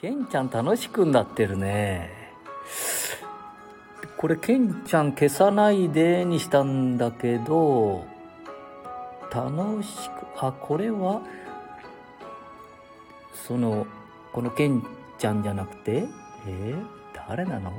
ケンちゃん楽しくなってるね。これケンちゃん消さないでにしたんだけど、楽しく、あ、これは、その、このケンちゃんじゃなくて、えー誰なの？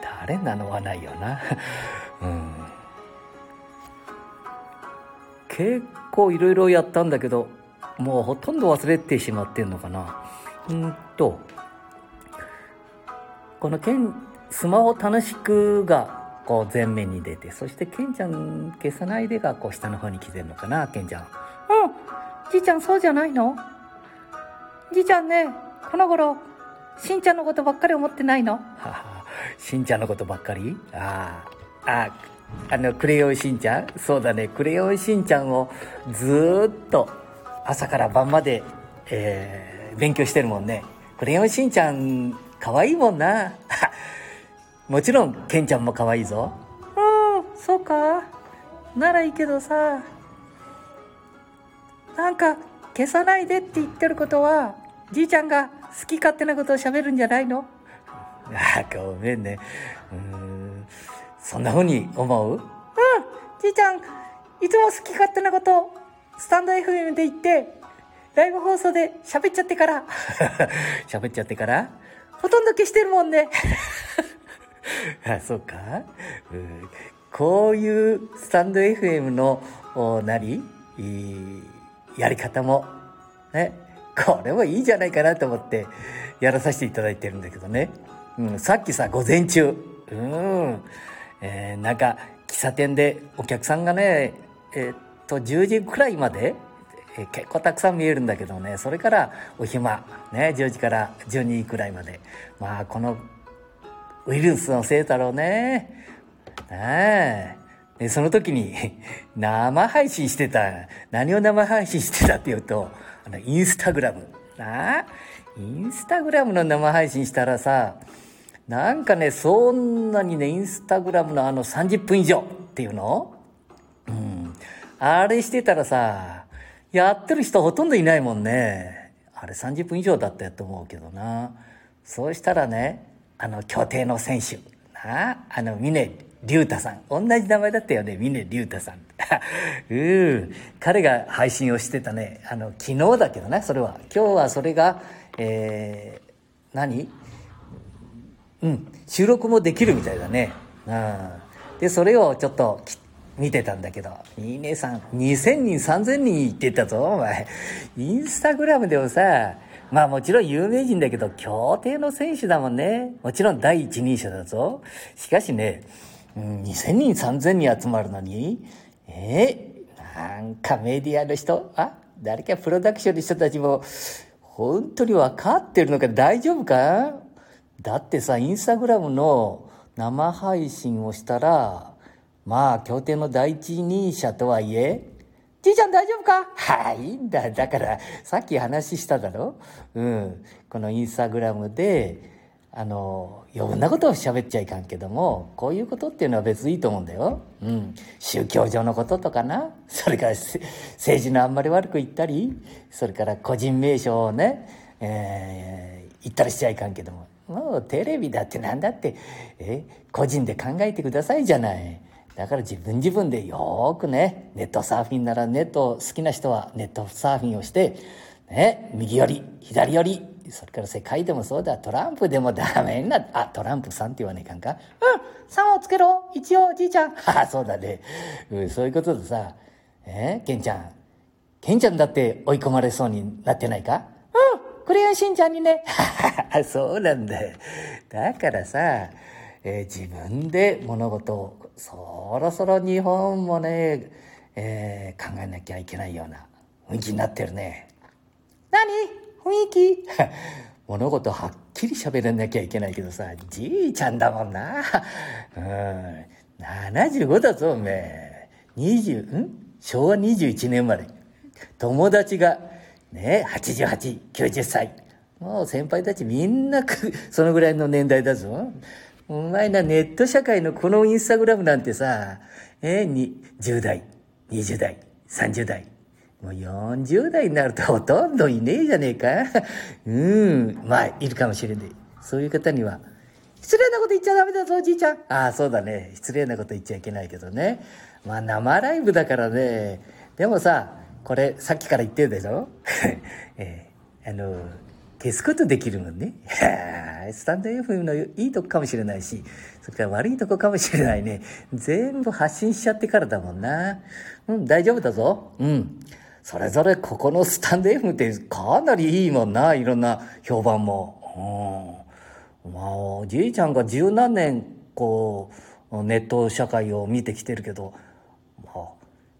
誰なのはないよな。うん。結構いろいろやったんだけど、もうほとんど忘れてしまってんのかな。うんと、このケン、スマホ楽しくが、こう前面に出て、そしてケンちゃん消さないでが、こう下の方に来てるのかな、ケンちゃん。うん、じいちゃんそうじゃないの？じいちゃんね、この頃、しんちゃんのことばっかり思ってないの？ははしんちゃんのことばっかり？ああ、あ、あの、クレヨンしんちゃん？そうだね、クレヨンしんちゃんをずっと朝から晩まで、えー、勉強してるもんね。クレヨンしんちゃん、可愛いもんな。もちろん、ケンちゃんも可愛いぞ。うん、そうか。ならいいけどさ。なんか、消さないでって言ってることは、じいちゃんが好き勝手なことを喋るんじゃないの？あごめんね。うーん、そんな風に思う？うん、じいちゃん、いつも好き勝手なこと、スタンド FM で言って、ライブ放送で喋っちゃってから。喋っちゃってから？ほとんど消してるもんね。あ、そうか、うん、こういうスタンド FM の、お何いいやり方も、ね、これもいいじゃないかなと思ってやらさせていただいてるんだけどね。うん、さっきさ、午前中、うん、えーなんか、喫茶店でお客さんがね、えーっと、10時くらいまで、えー結構たくさん見えるんだけどね、それからお暇、ね、10時から12時くらいまで。まあ、このウイルスのせいだろうね。ねえ。で、その時に 生配信してた。何を生配信してたっていうと、あの、インスタグラム。なあ？インスタグラムの生配信したらさ、なんかね、そんなにね、インスタグラムのあの30分以上っていうの？うん。あれしてたらさ、やってる人ほとんどいないもんね。あれ30分以上だったと思うけどな。そうしたらね、あの、競艇の選手、なあ、あの、峰竜太さん。同じ名前だったよね、峰竜太さん。うん。彼が配信をしてたね。あの、昨日だけどね、それは。今日はそれが、えー、何？うん、収録もできるみたいだね。うん。で、それをちょっとき見てたんだけど、いいねさん、2000人、3000人言ってたぞ、お前。インスタグラムでもさ、まあもちろん有名人だけど、競艇の選手だもんね。もちろん第一人者だぞ。しかしね、うん、2000人、3000人集まるのに、えー、なんかメディアの人、あ、誰かプロダクションの人たちも、本当に分かってるのか大丈夫か？だってさ、インスタグラムの生配信をしたら、まあ、協定の第一人者とはいえ、じいちゃん大丈夫か？はい、いいんだ。だから、さっき話しただろ？うん。このインスタグラムで、あの、余分なことを喋っちゃいかんけども、こういうことっていうのは別にいいと思うんだよ。うん。宗教上のこととかな。それから政治のあんまり悪く言ったり、それから個人名称をね、えー言ったりしちゃいかんけども。もうテレビだってなんだって、え、個人で考えてくださいじゃない。だから自分自分でよくね、ネットサーフィンならネット好きな人はネットサーフィンをして、ね、右寄り、左寄り、それから世界でもそうだ、トランプでもダメになあ、トランプさんって言わねえかんかうん、3をつけろ一応、じいちゃん。はは、そうだね。うん、そういうことでさ、えケンちゃん。ケンちゃんだって追い込まれそうになってないか？うん、クレヨンしんちゃんにね。そうなんだ。だからさ、えー自分で物事を、そろそろ日本もね、えー考えなきゃいけないような雰囲気になってるね。何？雰囲気？物事はっきり喋らなきゃいけないけどさ、じいちゃんだもんな。うん。75だぞ、おめえ。20、ん？昭和21年生まれ。友達が、ね、88、90歳。もう先輩たちみんなく、そのぐらいの年代だぞ。お前な、ネット社会のこのインスタグラムなんてさ、えに、10代、20代、30代、もう40代になるとほとんどいねえじゃねえか。うん。まあ、いるかもしれねえ。そういう方には、失礼なこと言っちゃダメだぞ、おじいちゃん。ああ、そうだね。失礼なこと言っちゃいけないけどね。まあ、生ライブだからね。でもさ、これ、さっきから言ってるでしょ？えー、あの、消すことできるもんね。スタンド FM のいいとこかもしれないし、それから悪いとこかもしれないね。全部発信しちゃってからだもんな。うん、大丈夫だぞ。うん。それぞれここのスタンド FM ってかなりいいもんな。いろんな評判も。うん。まあ、おじいちゃんが十何年、こう、ネット社会を見てきてるけど、まあ、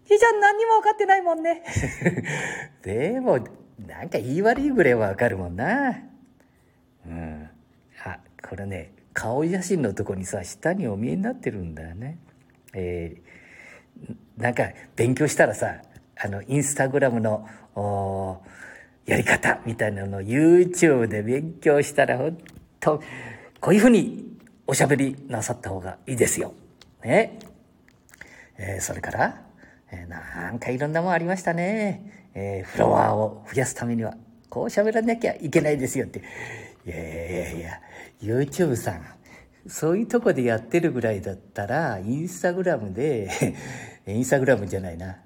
じいちゃん何にも分かってないもんね。でも、なんか言い悪いぐらいはわかるもんな。うん。あ、これね、顔写真のとこにさ、下にお見えになってるんだよね。えー、なんか勉強したらさ、あの、インスタグラムの、やり方みたいなのを YouTube で勉強したら、ほんと、こういうふうにおしゃべりなさった方がいいですよ。ね。えー、それから、えー、なんかいろんなもんありましたね。えー、フロアを増やすためには、こう喋らなきゃいけないですよって。いやいやいや、YouTube さん、そういうとこでやってるぐらいだったら、インスタグラムで、インスタグラムじゃないな。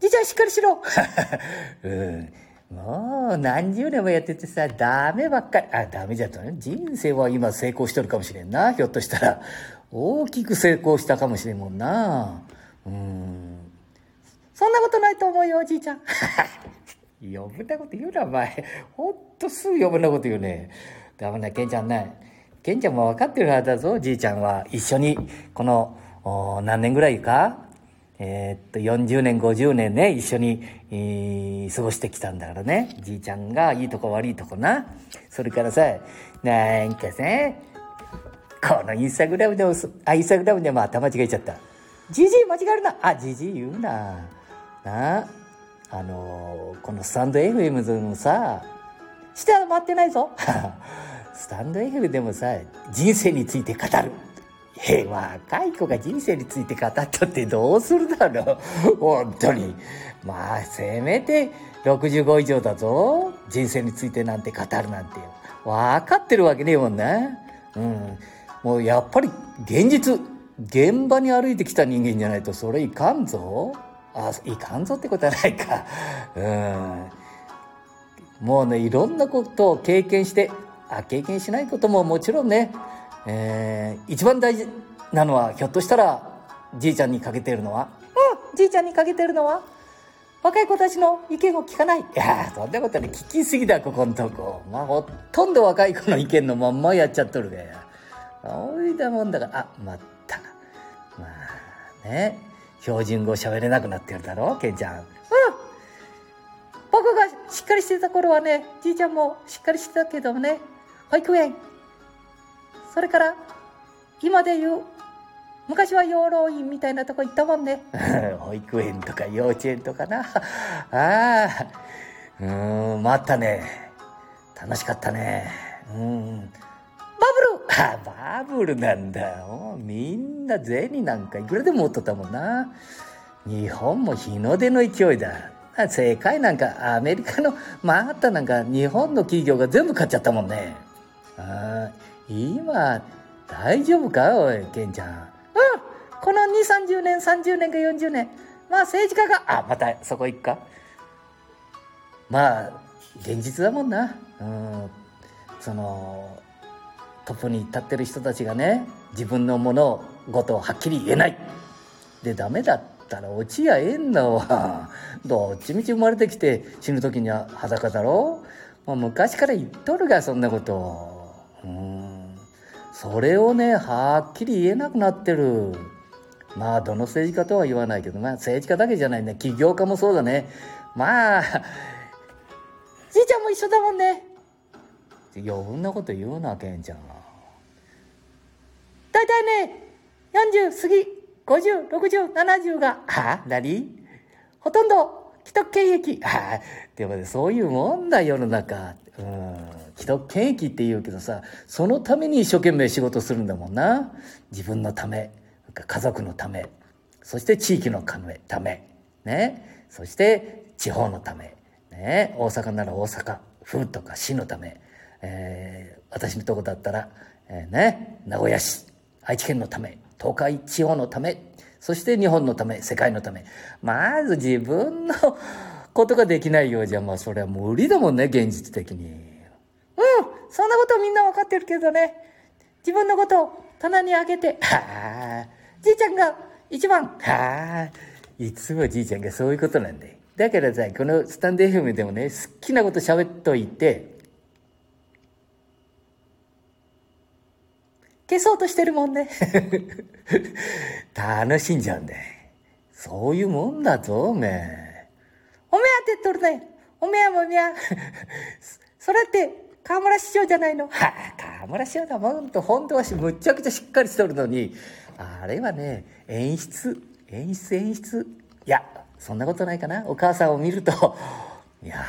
じいちゃんしっかりしろ うん。もう何十年もやっててさ、ダメばっかり。あ、ダメじゃったね。人生は今成功しとるかもしれんな。ひょっとしたら。大きく成功したかもしれんもんな。うん。そんなことないと思うよ、おじいちゃん。余分なこと言うな、お前。ほんとすぐ余分なこと言うね。ダメな、ケンちゃんね。ケンちゃんも分かってるはずだぞ、じいちゃんは。一緒に、この、何年ぐらいか？えー、っと、40年、50年ね、一緒に、えー、過ごしてきたんだからね。じいちゃんがいいとこ悪いとこな。それからさ、なんかさ、このインスタグラムでも、あ、インスタグラムでも頭違えちゃった。じじい間違えるな。あ、じじい言うな。なあの、このスタンド FM のさ、下は回ってないぞ。スタンド FM でもさ、人生について語る。え、若い子が人生について語ったってどうするだろう。本当に。まあ、せめて65以上だぞ。人生についてなんて語るなんて。分かってるわけねえもんな。うん。もうやっぱり現実、現場に歩いてきた人間じゃないとそれいかんぞ。あ、いかんぞってことはないか。うん。もうね、いろんなことを経験して、あ、経験しないことももちろんね、えー、一番大事なのは、ひょっとしたら、じいちゃんにかけてるのは、うん、じいちゃんにかけてるのは、若い子たちの意見を聞かない。いやそんなことね、聞きすぎだ、ここんとこ。まあ、ほとんど若い子の意見のまんまやっちゃっとるがや。おいだもんだから、あ、まったまあね、標準語喋れなくなってるだろケンちゃん。うん僕がしっかりしてた頃はね、じいちゃんもしっかりしてたけどね、保育園。それから、今で言う、昔は養老院みたいなとこ行ったもんね。保育園とか幼稚園とかな。ああ、うん、まったね。楽しかったね。うん。あ、バブルなんだよ。みんな銭なんかいくらでも持っとったもんな。日本も日の出の勢いだ。世界なんかアメリカのマンハッタなんか日本の企業が全部買っちゃったもんね。あ今、大丈夫か？おい、ケンちゃん。うん。この2、30年、30年か40年。まあ政治家が、あ、またそこ行くか。まあ、現実だもんな。うん。その、トップに立ってる人たちがね自分のものことはっきり言えない。でダメだったら落ちやえんだわ どっちみち生まれてきて死ぬ時には裸だろ？もう昔から言っとるがそんなこと。うん。それをねはっきり言えなくなってる。まあどの政治家とは言わないけどまあ政治家だけじゃないね。起業家もそうだね。まあじいちゃんも一緒だもんね。余分なこと言うなケンちゃんは。大体ね、40過ぎ、50、60、70が、は？何？ほとんど既得権益。あでもね、そういうもんだ、世の中。うん。既得権益って言うけどさ、そのために一生懸命仕事するんだもんな。自分のため、家族のため、そして地域のため、ね？そして地方のため、ね、大阪なら大阪府とか市のため、えー、私のとこだったら、えー、ね、名古屋市愛知県のため東海地方のためそして日本のため世界のため。まず自分のことができないようじゃまあそれは無理だもんね現実的に。うんそんなことみんな分かってるけどね。自分のことを棚にあげて はあじいちゃんが一番。はあいつもじいちゃんがそういうことなんだよだからさこのスタンド FM でもね好きなこと喋っといて消そうとしてるもんね。楽しんじゃうんだよ。そういうもんだぞおめえ。おめえ当てとるねおめえもおめえそれって河村市長じゃないの。はあ河村市長だもんと。本当はむちゃくちゃしっかりしとるのに。あれはね演出演出演出。いやそんなことないかな。お母さんを見ると。いや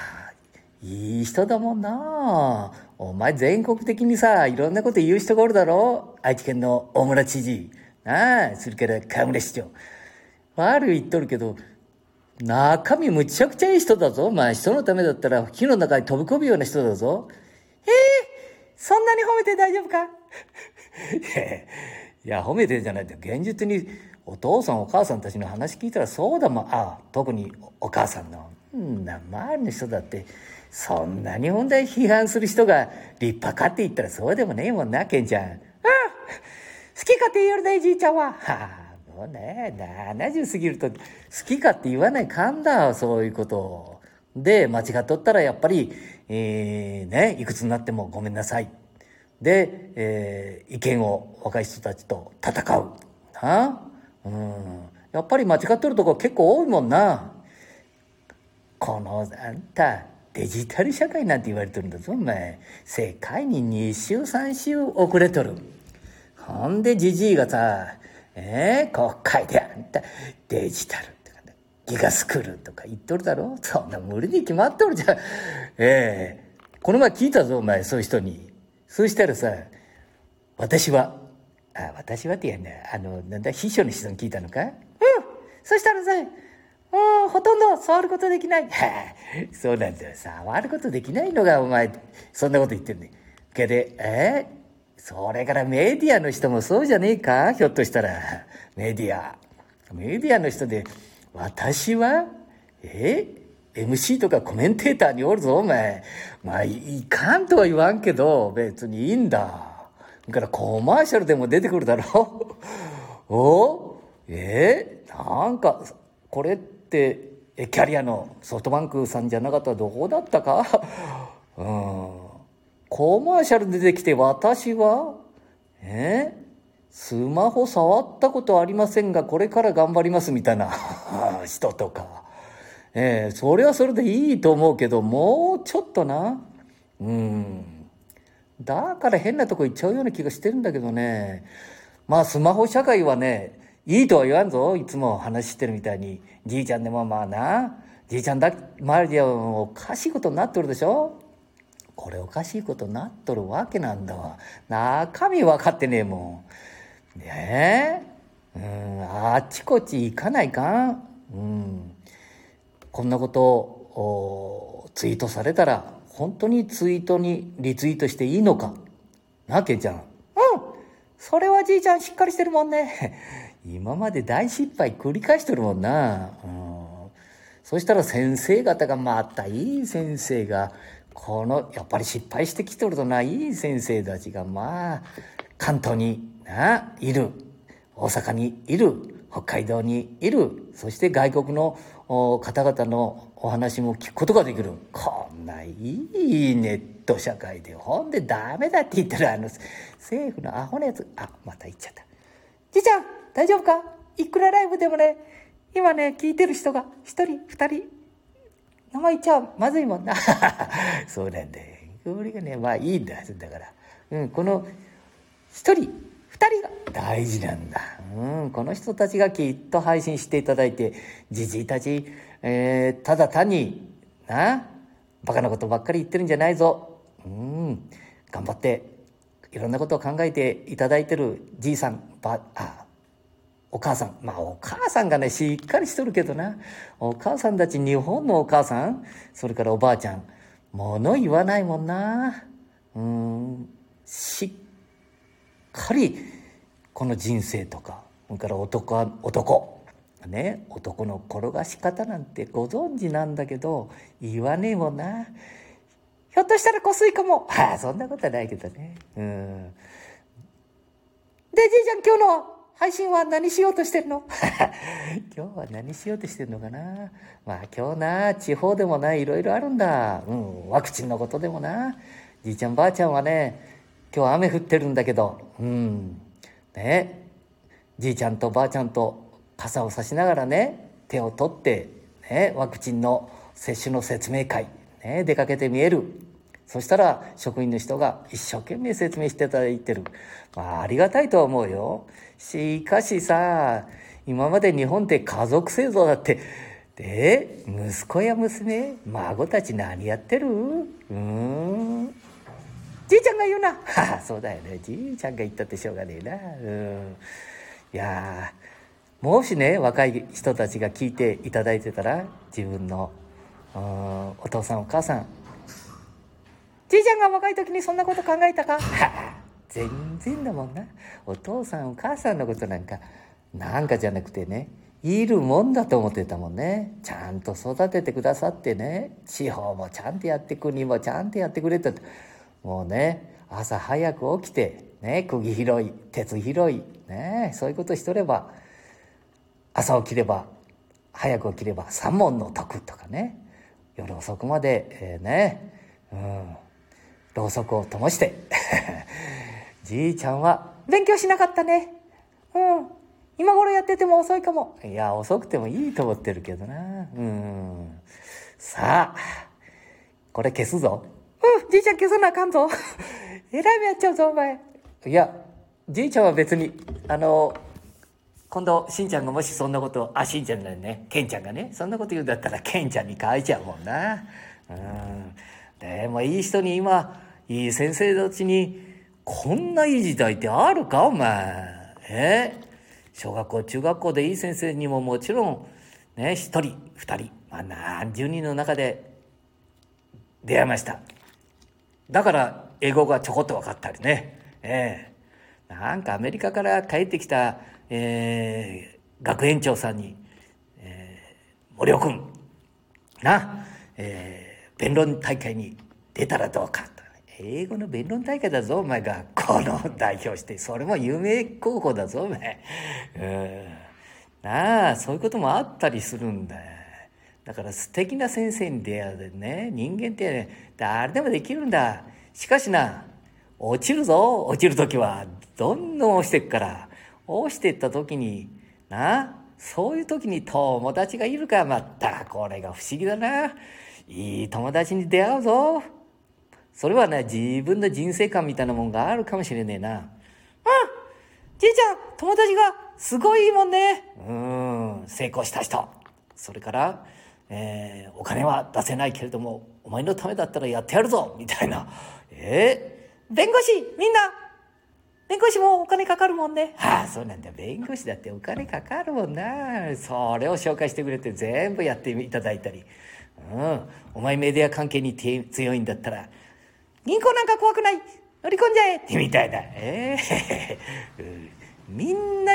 いい人だもんなお前全国的にさいろんなこと言う人がおるだろ？愛知県の大村知事なあそれから河村市長悪い言っとるけど中身むちゃくちゃいい人だぞ。まあ人のためだったら火の中に飛び込むような人だぞ。ええー、そんなに褒めて大丈夫か？いや、褒めてんじゃないって、現実にお父さんお母さんたちの話聞いたらそうだもん。ああ、特にお母さんの。んな、周りの人だって、そんなに問題批判する人が立派かって言ったらそうでもねえもんな、ケンちゃん。うん好きかって言えるね、じいちゃんは。はあ、もうね、70過ぎると好きかって言わないかんだ、そういうことを。で、間違っとったらやっぱり、えー、ね、いくつになってもごめんなさい。で、えー、意見を若い人たちと戦う。なうん。やっぱり間違っとるとこ結構多いもんな。この、あんた、デジタル社会なんて言われてるんだぞ、お前。世界に2週3週遅れとる。ほんで、じじいがさ、えー、国会であんた、デジタル。ギガスクールとか言っとるだろそんな無理に決まっとるじゃん。ええー、この前聞いたぞ、お前、そういう人に。そうしたらさ、私は、あ、私はって言うんだ。あの、なんだ、秘書の人に聞いたのか？うんそしたらさ、うん、ほとんど触ることできない。そうなんだよ。触ることできないのが、お前、そんなこと言ってんね。けで、えー、それからメディアの人もそうじゃねえか？ひょっとしたら。メディア。メディアの人で、私は？え MC とかコメンテーターにおるぞ、お前。まあ、いかんとは言わんけど、別にいいんだ。だからコマーシャルでも出てくるだろ お？えー、なんか、これって、え、キャリアのソフトバンクさんじゃなかったらどこだったか？うん。コマーシャル出てきて私はえ？スマホ触ったことありませんが、これから頑張りますみたいな 人とか。えー、それはそれでいいと思うけど、もうちょっとな。うん。だから変なとこ行っちゃうような気がしてるんだけどね。まあ、スマホ社会はね、いいとは言わんぞ。いつも話してるみたいに。じいちゃんでもまあな。じいちゃんだ、周りではおかしいことになっとるでしょ？これおかしいことになっとるわけなんだわ。中身分かってねえもん。ねえ、うん、あっちこっち行かないかん。うん、こんなことをツイートされたら、本当にツイートにリツイートしていいのか？な、けんちゃん。うん。それはじいちゃんしっかりしてるもんね。今まで大失敗繰り返してるもんな。うん。そしたら先生方がまたいい先生が、この、やっぱり失敗してきてるとな、いい先生たちがまあ、関東にな、いる。大阪にいる。北海道にいる。そして外国の方々のお話も聞くことができる。こんないいネット社会で、ほんでダメだって言ったら、あの、政府のアホなやつ、あ、また言っちゃった。じいちゃん、大丈夫か？いくらライブでもね、今ね、聞いてる人が一人、二人、名前言っちゃうまずいもんな。そうなんだよ。これがね、まあいいんだ。だから。うん、この、一人、人が大事なんだ。うん、この人たちがきっと配信していただいて、じじいたち、えー、ただ単に、な、バカなことばっかり言ってるんじゃないぞ。うん、頑張って、いろんなことを考えていただいてるじいさん、ば、あ、お母さん。まあ、お母さんがね、しっかりしとるけどな。お母さんたち、日本のお母さん、それからおばあちゃん、物言わないもんな。うん、しっかり、この人生とか、それから男は、男。ね、男の転がし方なんてご存知なんだけど、言わねえもんな。ひょっとしたらこすいかも。はあ、そんなことはないけどね。うん。で、じいちゃん今日の配信は何しようとしてるの？今日は何しようとしてるのかな？まあ今日な、地方でもないろいろあるんだ。うん、ワクチンのことでもな。じいちゃんばあちゃんはね、今日雨降ってるんだけど、うん。ね、じいちゃんとばあちゃんと傘を差しながらね、手を取って、ね、ワクチンの接種の説明会、ね、出かけてみえる。そしたら職員の人が一生懸命説明していただいてる。まあ、ありがたいとは思うよ。しかしさ、今まで日本って家族製造だって、で、息子や娘、孫たち何やってる？うん。じいちゃんが言うな。はあ、そうだよね。じいちゃんが言ったってしょうがねえな。うん。いやもしね、若い人たちが聞いていただいてたら、自分のお父さんお母さん、じいちゃんが若い時にそんなこと考えたか？全然だもんな。お父さんお母さんのことなんか、なんかじゃなくてね、いるもんだと思ってたもんね。ちゃんと育ててくださってね、地方もちゃんとやって、国もちゃんとやってくれた。もうね、朝早く起きて、ね、釘拾い、鉄拾い、ね、そういうことしとれば、朝起きれば、早く起きれば三問の徳とかね、夜遅くまで、えー、ね、うん、ろうそくを灯して。じいちゃんは勉強しなかったね。うん。今頃やってても遅いかも。いや遅くてもいいと思ってるけどな。うん。さあこれ消すぞ。うん。じいちゃん消さなあかんぞ。えらい目やっちゃうぞお前。いやじいちゃんは別にあの今度、しんちゃんがもしそんなことあ、しんちゃんだよね、けんちゃんがね、そんなこと言うんだったら、けんちゃんに変えちゃうもんな。うん。でもいい人に今、いい先生たちに、こんないい時代ってあるか？お前。え？小学校、中学校でいい先生にももちろん、ね、一人、二人、まあ何十人の中で出会いました。だから、英語がちょこっと分かったりね。ええなんかアメリカから帰ってきた、えー、学園長さんに、えー、森尾君、な、えー、弁論大会に出たらどうか。英語の弁論大会だぞ、お前が。この代表して。それも有名候補だぞ、お前。うん。なあ、そういうこともあったりするんだよ。だから素敵な先生に出会うでね、人間って、ね、誰でもできるんだ。しかしな、落ちるぞ、落ちるときは。どんどん落ちてくから。落ちてったときに、なあそういうときに友達がいるか、またこれが不思議だな。いい友達に出会うぞ。それはね、自分の人生観みたいなもんがあるかもしれねえな。うんじいちゃん友達がすごいいいもんねうん、成功した人。それから、えー、お金は出せないけれども、お前のためだったらやってやるぞみたいな。えー、弁護士みんな弁護士もお金かかるもんね。はあ、そうなんだ。弁護士だってお金かかるもんな。それを紹介してくれて全部やっていただいたり。うん。お前メディア関係に強いんだったら、銀行なんか怖くない？乗り込んじゃえってみたいな。ええー みんな、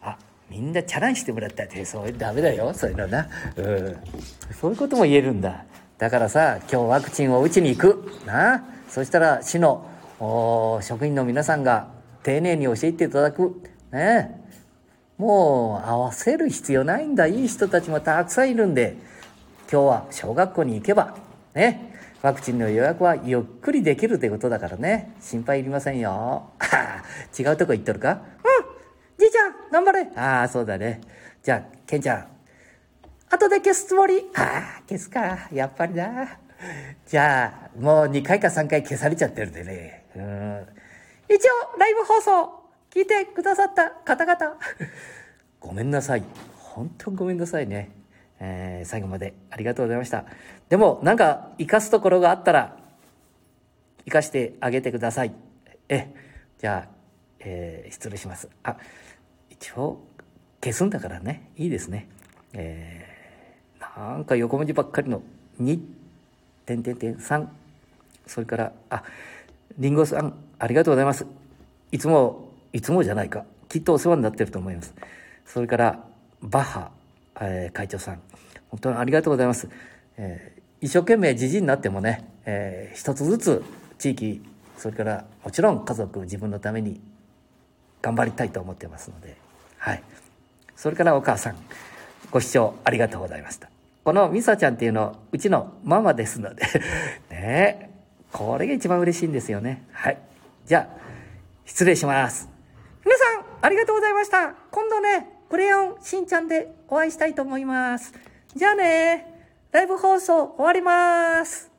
あ、みんなチャランしてもらったって、そういうダメだよ、そういうのな。うん。そういうことも言えるんだ。だからさ、今日ワクチンを打ちに行く。なそしたら市の職員の皆さんが丁寧に教えていただく。ねもう合わせる必要ないんだ。いい人たちもたくさんいるんで、今日は小学校に行けば、ね、ワクチンの予約はゆっくりできるということだからね。心配いりませんよ。違うとこ行っとるか？うんじいちゃん頑張れああ、そうだね。じゃあ、ケンちゃん。後で消すつもり？ああ、消すか。やっぱりな。じゃあ、もう2回か3回消されちゃってるんでね。うん。一応、ライブ放送、聞いてくださった方々。ごめんなさい。本当ごめんなさいね。えー、最後までありがとうございました。でも、なんか、生かすところがあったら、生かしてあげてください。え、じゃあ、えー、失礼します。あ、一応、消すんだからね、いいですね。えー、なんか横文字ばっかりの2、点点点3、それから、あ、りんごさん、ありがとうございます。いつも、いつもじゃないか。きっとお世話になってると思います。それから、バッハ、えー、会長さん、本当にありがとうございます。えー、一生懸命じじになってもね、えー、一つずつ地域、それからもちろん家族、自分のために頑張りたいと思ってますので、はい。それからお母さん、ご視聴ありがとうございました。このミサちゃんっていうの、うちのママですので ねこれが一番嬉しいんですよね。はい。じゃあ、失礼します。皆さん、ありがとうございました。今度ね、クレヨンしんちゃんでお会いしたいと思います。じゃあね、ライブ放送終わります。